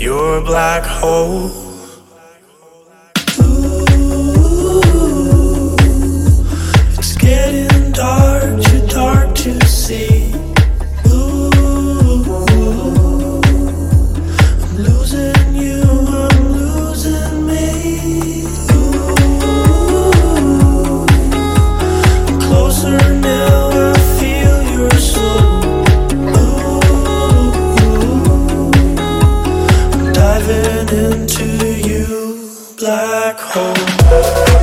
me. Ooh, it's getting dark. You're dark to see. Ooh, I'm losing you, I'm losing me closer now, into you, black hole.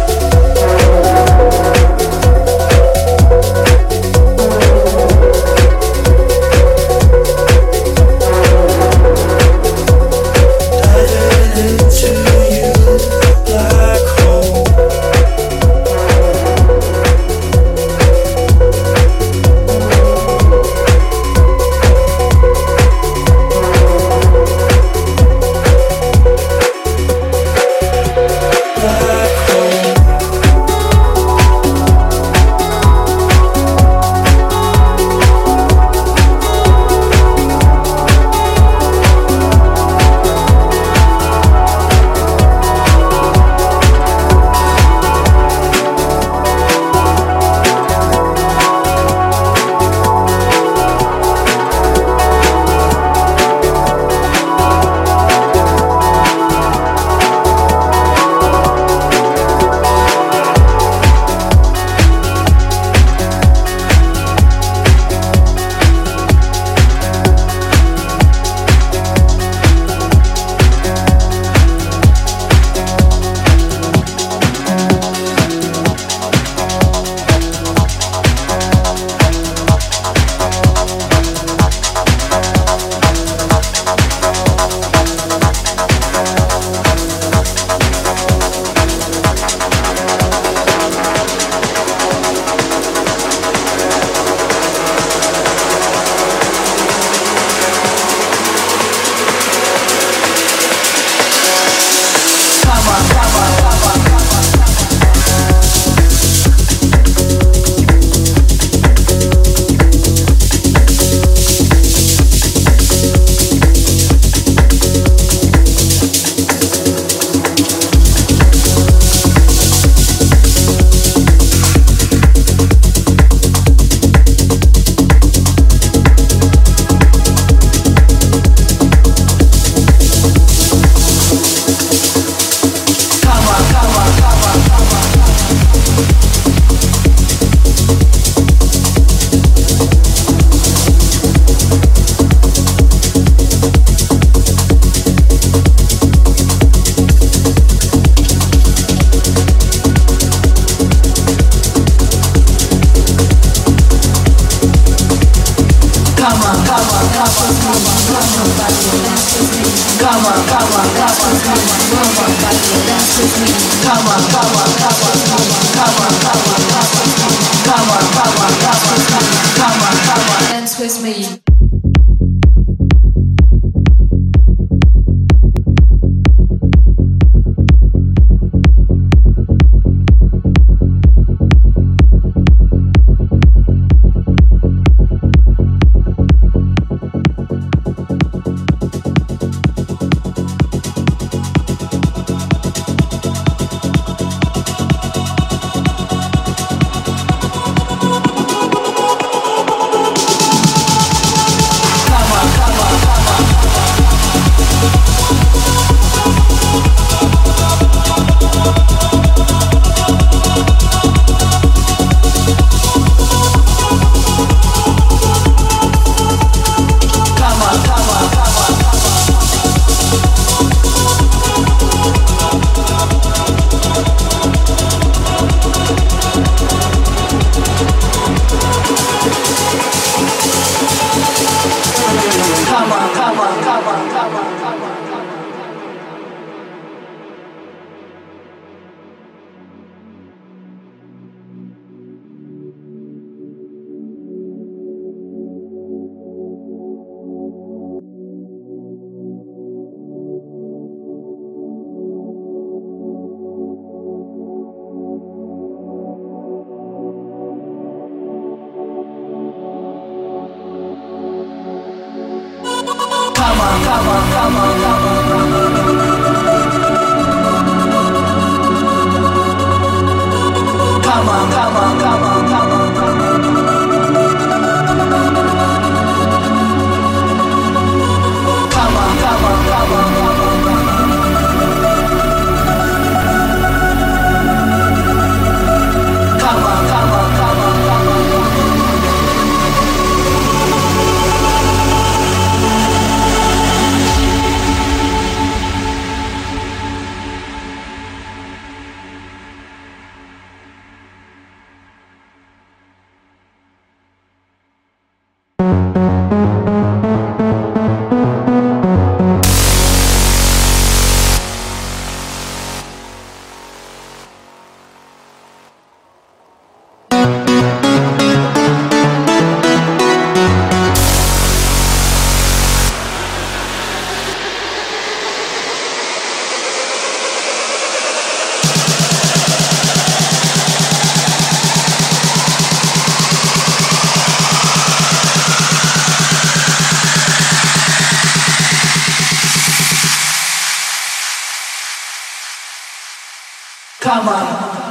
Ooh,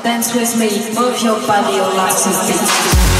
diving into with me, move your body, your life beat.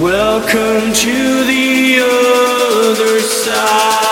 Welcome to the other side.